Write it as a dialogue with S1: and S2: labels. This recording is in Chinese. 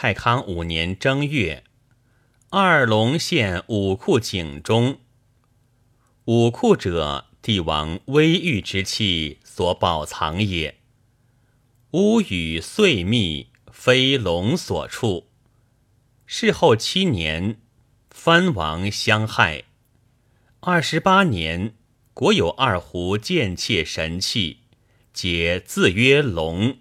S1: 太康五年正月，二龙现武库井中，武库者帝王威御之气所保藏也，屋宇碎密，非龙所处，事后七年藩王相害，二十八年国有二胡见妾神器，皆自曰龙。